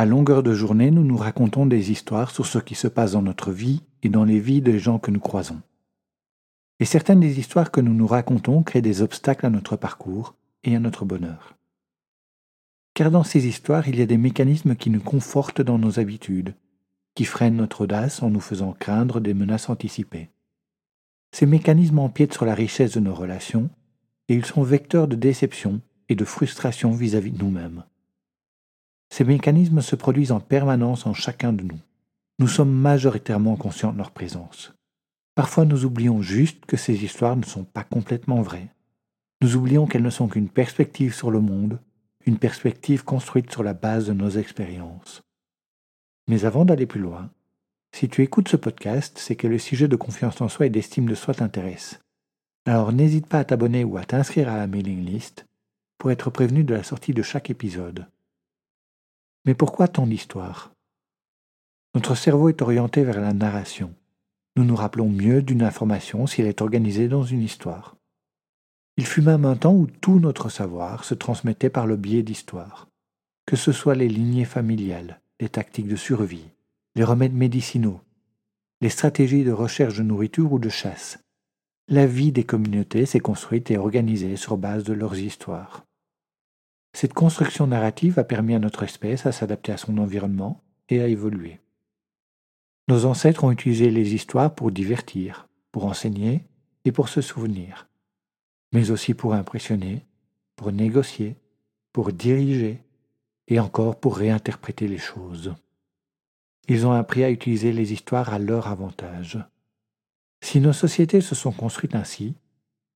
À longueur de journée, nous nous racontons des histoires sur ce qui se passe dans notre vie et dans les vies des gens que nous croisons. Et certaines des histoires que nous nous racontons créent des obstacles à notre parcours et à notre bonheur. Car dans ces histoires, il y a des mécanismes qui nous confortent dans nos habitudes, qui freinent notre audace en nous faisant craindre des menaces anticipées. Ces mécanismes empiètent sur la richesse de nos relations, et ils sont vecteurs de déception et de frustration vis-à-vis de nous-mêmes. Ces mécanismes se produisent en permanence en chacun de nous. Nous sommes majoritairement conscients de leur présence. Parfois nous oublions juste que ces histoires ne sont pas complètement vraies. Nous oublions qu'elles ne sont qu'une perspective sur le monde, une perspective construite sur la base de nos expériences. Mais avant d'aller plus loin, si tu écoutes ce podcast, c'est que le sujet de confiance en soi et d'estime de soi t'intéresse. Alors n'hésite pas à t'abonner ou à t'inscrire à la mailing list pour être prévenu de la sortie de chaque épisode. Mais pourquoi tant d'histoires? Notre cerveau est orienté vers la narration. Nous nous rappelons mieux d'une information si elle est organisée dans une histoire. Il fut même un temps où tout notre savoir se transmettait par le biais d'histoires, que ce soit les lignées familiales, les tactiques de survie, les remèdes médicinaux, les stratégies de recherche de nourriture ou de chasse. La vie des communautés s'est construite et organisée sur base de leurs histoires. Cette construction narrative a permis à notre espèce à s'adapter à son environnement et à évoluer. Nos ancêtres ont utilisé les histoires pour divertir, pour enseigner et pour se souvenir, mais aussi pour impressionner, pour négocier, pour diriger et encore pour réinterpréter les choses. Ils ont appris à utiliser les histoires à leur avantage. Si nos sociétés se sont construites ainsi,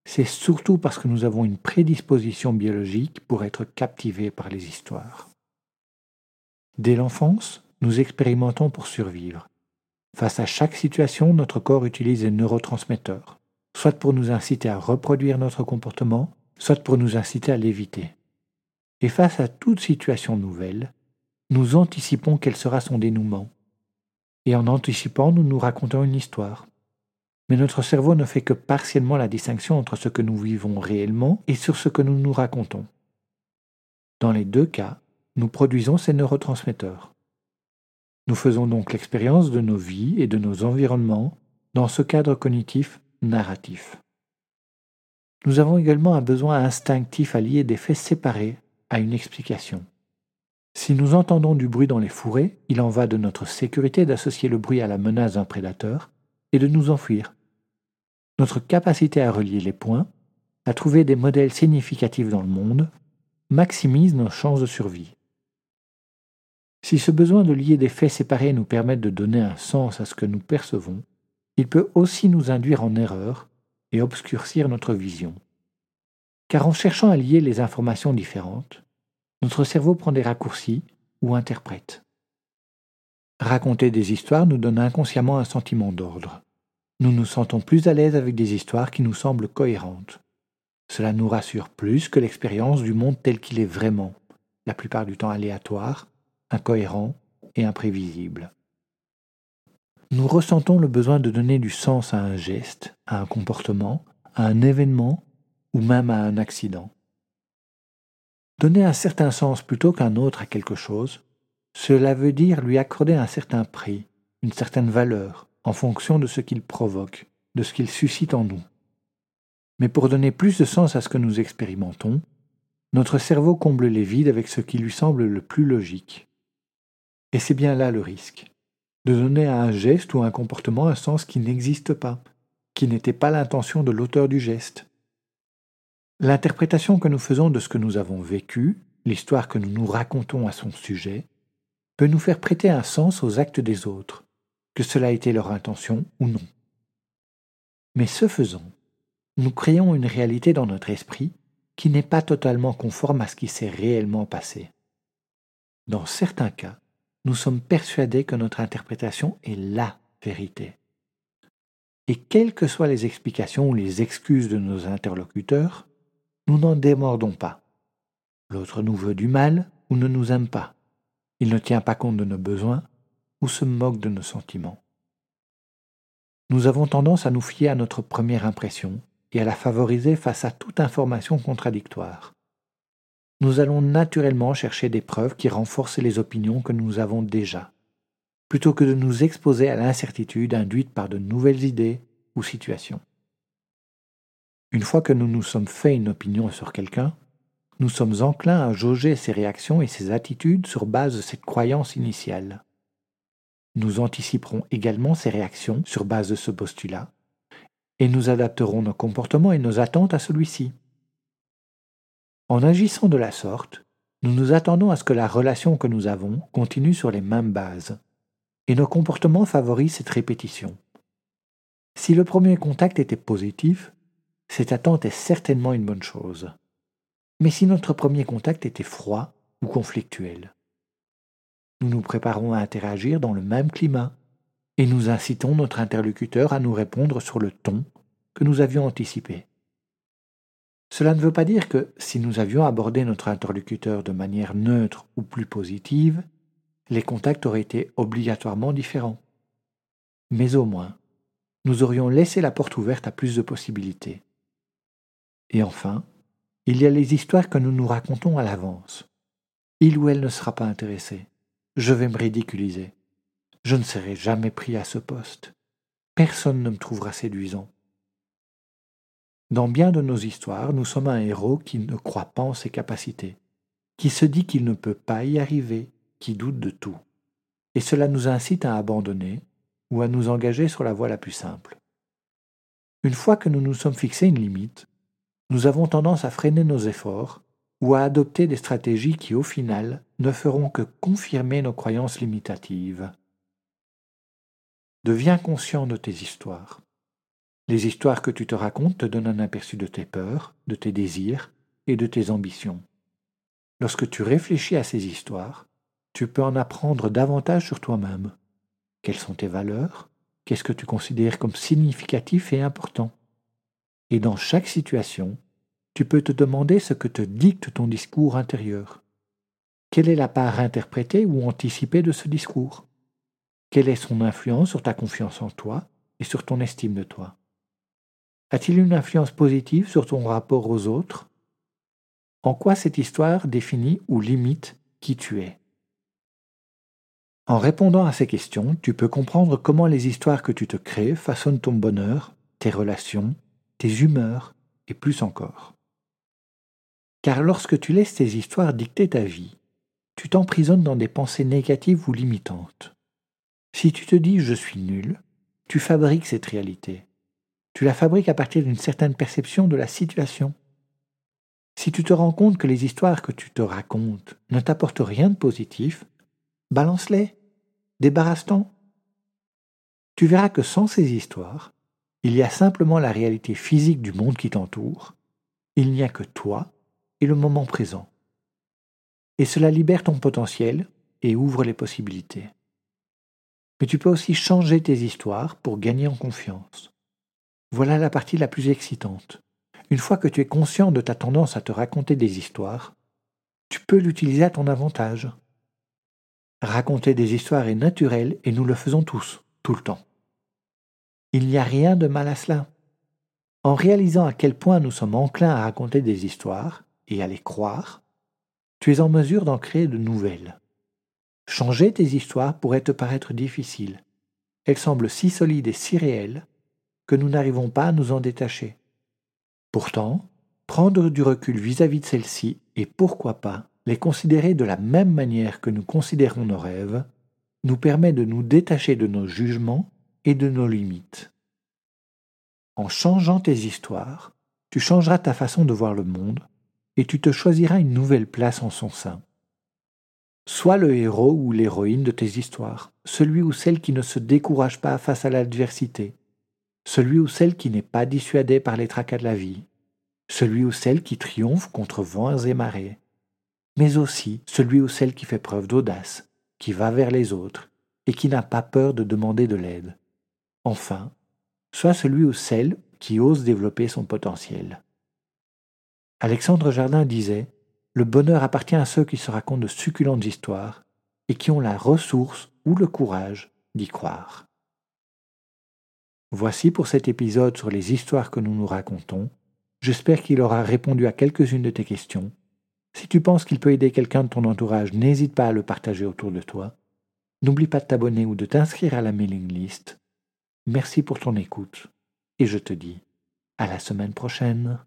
c'est surtout parce que nous avons une prédisposition biologique pour être captivés par les histoires. Dès l'enfance, nous expérimentons pour survivre. Face à chaque situation, notre corps utilise des neurotransmetteurs, soit pour nous inciter à reproduire notre comportement, soit pour nous inciter à l'éviter. Et face à toute situation nouvelle, nous anticipons quel sera son dénouement. Et en anticipant, nous nous racontons une histoire mais notre cerveau ne fait que partiellement la distinction entre ce que nous vivons réellement et sur ce que nous nous racontons. Dans les deux cas, nous produisons ces neurotransmetteurs. Nous faisons donc l'expérience de nos vies et de nos environnements dans ce cadre cognitif narratif. Nous avons également un besoin instinctif à lier des faits séparés à une explication. Si nous entendons du bruit dans les fourrés, il en va de notre sécurité d'associer le bruit à la menace d'un prédateur et de nous enfuir. Notre capacité à relier les points, à trouver des modèles significatifs dans le monde, maximise nos chances de survie. Si ce besoin de lier des faits séparés nous permet de donner un sens à ce que nous percevons, il peut aussi nous induire en erreur et obscurcir notre vision. Car en cherchant à lier les informations différentes, notre cerveau prend des raccourcis ou interprète. Raconter des histoires nous donne inconsciemment un sentiment d'ordre. Nous nous sentons plus à l'aise avec des histoires qui nous semblent cohérentes. Cela nous rassure plus que l'expérience du monde tel qu'il est vraiment, la plupart du temps aléatoire, incohérent et imprévisible. Nous ressentons le besoin de donner du sens à un geste, à un comportement, à un événement ou même à un accident. Donner un certain sens plutôt qu'un autre à quelque chose, cela veut dire lui accorder un certain prix, une certaine valeur, en fonction de ce qu'il provoque, de ce qu'il suscite en nous. Mais pour donner plus de sens à ce que nous expérimentons, notre cerveau comble les vides avec ce qui lui semble le plus logique. Et c'est bien là le risque, de donner à un geste ou à un comportement un sens qui n'existe pas, qui n'était pas l'intention de l'auteur du geste. L'interprétation que nous faisons de ce que nous avons vécu, l'histoire que nous nous racontons à son sujet, peut nous faire prêter un sens aux actes des autres, que cela ait été leur intention ou non. Mais ce faisant, nous créons une réalité dans notre esprit qui n'est pas totalement conforme à ce qui s'est réellement passé. Dans certains cas, nous sommes persuadés que notre interprétation est LA vérité. Et quelles que soient les explications ou les excuses de nos interlocuteurs, nous n'en démordons pas. L'autre nous veut du mal ou ne nous aime pas. Il ne tient pas compte de nos besoins ou se moque de nos sentiments. Nous avons tendance à nous fier à notre première impression et à la favoriser face à toute information contradictoire. Nous allons naturellement chercher des preuves qui renforcent les opinions que nous avons déjà, plutôt que de nous exposer à l'incertitude induite par de nouvelles idées ou situations. Une fois que nous nous sommes fait une opinion sur quelqu'un, nous sommes enclins à jauger ses réactions et ses attitudes sur base de cette croyance initiale. Nous anticiperons également ses réactions sur base de ce postulat, et nous adapterons nos comportements et nos attentes à celui-ci. En agissant de la sorte, nous nous attendons à ce que la relation que nous avons continue sur les mêmes bases, et nos comportements favorisent cette répétition. Si le premier contact était positif, cette attente est certainement une bonne chose. Mais si notre premier contact était froid ou conflictuel, nous nous préparons à interagir dans le même climat et nous incitons notre interlocuteur à nous répondre sur le ton que nous avions anticipé. Cela ne veut pas dire que si nous avions abordé notre interlocuteur de manière neutre ou plus positive, les contacts auraient été obligatoirement différents. Mais au moins, nous aurions laissé la porte ouverte à plus de possibilités. Et enfin, il y a les histoires que nous nous racontons à l'avance. Il ou elle ne sera pas intéressé. Je vais me ridiculiser. Je ne serai jamais pris à ce poste. Personne ne me trouvera séduisant. Dans bien de nos histoires, nous sommes un héros qui ne croit pas en ses capacités, qui se dit qu'il ne peut pas y arriver, qui doute de tout. Et cela nous incite à abandonner ou à nous engager sur la voie la plus simple. Une fois que nous nous sommes fixés une limite, nous avons tendance à freiner nos efforts ou à adopter des stratégies qui, au final, ne feront que confirmer nos croyances limitatives. Deviens conscient de tes histoires. Les histoires que tu te racontes te donnent un aperçu de tes peurs, de tes désirs et de tes ambitions. Lorsque tu réfléchis à ces histoires, tu peux en apprendre davantage sur toi-même. Quelles sont tes valeurs? Qu'est-ce que tu considères comme significatif et important? Et dans chaque situation, tu peux te demander ce que te dicte ton discours intérieur. Quelle est la part interprétée ou anticipée de ce discours? Quelle est son influence sur ta confiance en toi et sur ton estime de toi? A-t-il une influence positive sur ton rapport aux autres? En quoi cette histoire définit ou limite qui tu es? En répondant à ces questions, tu peux comprendre comment les histoires que tu te crées façonnent ton bonheur, tes relations, tes humeurs et plus encore. Car lorsque tu laisses tes histoires dicter ta vie, tu t'emprisonnes dans des pensées négatives ou limitantes. Si tu te dis je suis nul, tu fabriques cette réalité. Tu la fabriques à partir d'une certaine perception de la situation. Si tu te rends compte que les histoires que tu te racontes ne t'apportent rien de positif, balance-les, débarrasse-t'en. Tu verras que sans ces histoires, il y a simplement la réalité physique du monde qui t'entoure. Il n'y a que toi et le moment présent. Et cela libère ton potentiel et ouvre les possibilités. Mais tu peux aussi changer tes histoires pour gagner en confiance. Voilà la partie la plus excitante. Une fois que tu es conscient de ta tendance à te raconter des histoires, tu peux l'utiliser à ton avantage. Raconter des histoires est naturel et nous le faisons tous, tout le temps. Il n'y a rien de mal à cela. En réalisant à quel point nous sommes enclins à raconter des histoires et à les croire, tu es en mesure d'en créer de nouvelles. Changer tes histoires pourrait te paraître difficile. Elles semblent si solides et si réelles que nous n'arrivons pas à nous en détacher. Pourtant, prendre du recul vis-à-vis de celles-ci et pourquoi pas les considérer de la même manière que nous considérons nos rêves nous permet de nous détacher de nos jugements et de nos limites. En changeant tes histoires, tu changeras ta façon de voir le monde et tu te choisiras une nouvelle place en son sein. Sois le héros ou l'héroïne de tes histoires, celui ou celle qui ne se décourage pas face à l'adversité, celui ou celle qui n'est pas dissuadé par les tracas de la vie, celui ou celle qui triomphe contre vents et marées, mais aussi celui ou celle qui fait preuve d'audace, qui va vers les autres et qui n'a pas peur de demander de l'aide. Enfin, sois celui ou celle qui ose développer son potentiel. Alexandre Jardin disait Le bonheur appartient à ceux qui se racontent de succulentes histoires et qui ont la ressource ou le courage d'y croire. Voici pour cet épisode sur les histoires que nous nous racontons. J'espère qu'il aura répondu à quelques-unes de tes questions. Si tu penses qu'il peut aider quelqu'un de ton entourage, n'hésite pas à le partager autour de toi. N'oublie pas de t'abonner ou de t'inscrire à la mailing list. Merci pour ton écoute et je te dis à la semaine prochaine.